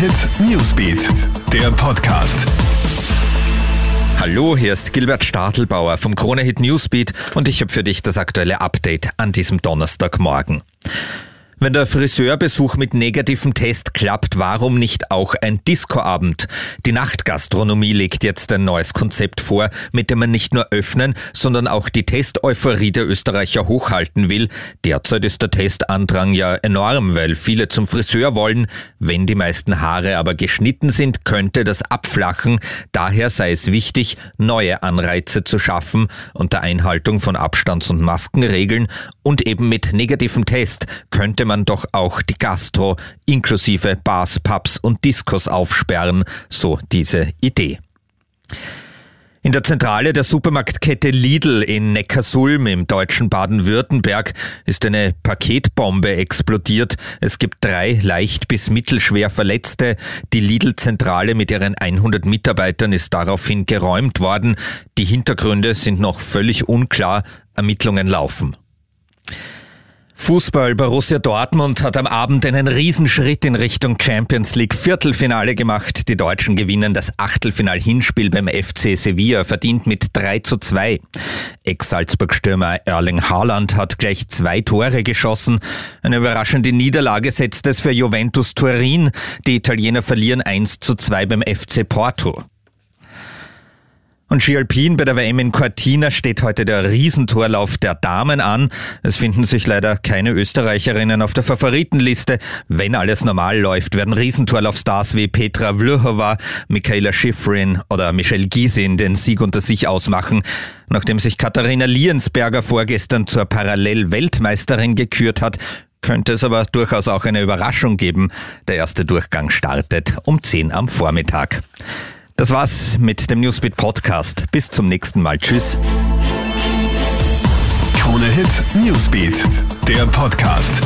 Hit Newsbeat, der Podcast. Hallo, hier ist Gilbert Stadelbauer vom Krone Hit Newsbeat und ich habe für dich das aktuelle Update an diesem Donnerstagmorgen. Wenn der Friseurbesuch mit negativem Test klappt, warum nicht auch ein Discoabend? Die Nachtgastronomie legt jetzt ein neues Konzept vor, mit dem man nicht nur öffnen, sondern auch die Testeuphorie der Österreicher hochhalten will. Derzeit ist der Testandrang ja enorm, weil viele zum Friseur wollen. Wenn die meisten Haare aber geschnitten sind, könnte das abflachen. Daher sei es wichtig, neue Anreize zu schaffen unter Einhaltung von Abstands- und Maskenregeln und eben mit negativem Test könnte man doch auch die Gastro inklusive Bars, Pubs und Diskos aufsperren, so diese Idee. In der Zentrale der Supermarktkette Lidl in Neckarsulm im deutschen Baden-Württemberg ist eine Paketbombe explodiert. Es gibt drei leicht bis mittelschwer Verletzte. Die Lidl-Zentrale mit ihren 100 Mitarbeitern ist daraufhin geräumt worden. Die Hintergründe sind noch völlig unklar. Ermittlungen laufen. Fußball Borussia Dortmund hat am Abend einen Riesenschritt in Richtung Champions League Viertelfinale gemacht. Die Deutschen gewinnen das Achtelfinal-Hinspiel beim FC Sevilla, verdient mit 3 zu 2. Ex-Salzburg-Stürmer Erling Haaland hat gleich zwei Tore geschossen. Eine überraschende Niederlage setzt es für Juventus Turin. Die Italiener verlieren 1 zu 2 beim FC Porto. Und Ski Alpin bei der WM in Cortina steht heute der Riesentorlauf der Damen an. Es finden sich leider keine Österreicherinnen auf der Favoritenliste. Wenn alles normal läuft, werden Riesentorlaufstars wie Petra Vlhova, Michaela Schifrin oder Michelle Gysin den Sieg unter sich ausmachen. Nachdem sich Katharina Liensberger vorgestern zur Parallel-Weltmeisterin gekürt hat, könnte es aber durchaus auch eine Überraschung geben. Der erste Durchgang startet um 10 am Vormittag. Das war's mit dem Newsbeat Podcast. Bis zum nächsten Mal. Tschüss. Krone Hit Newsbeat, der Podcast.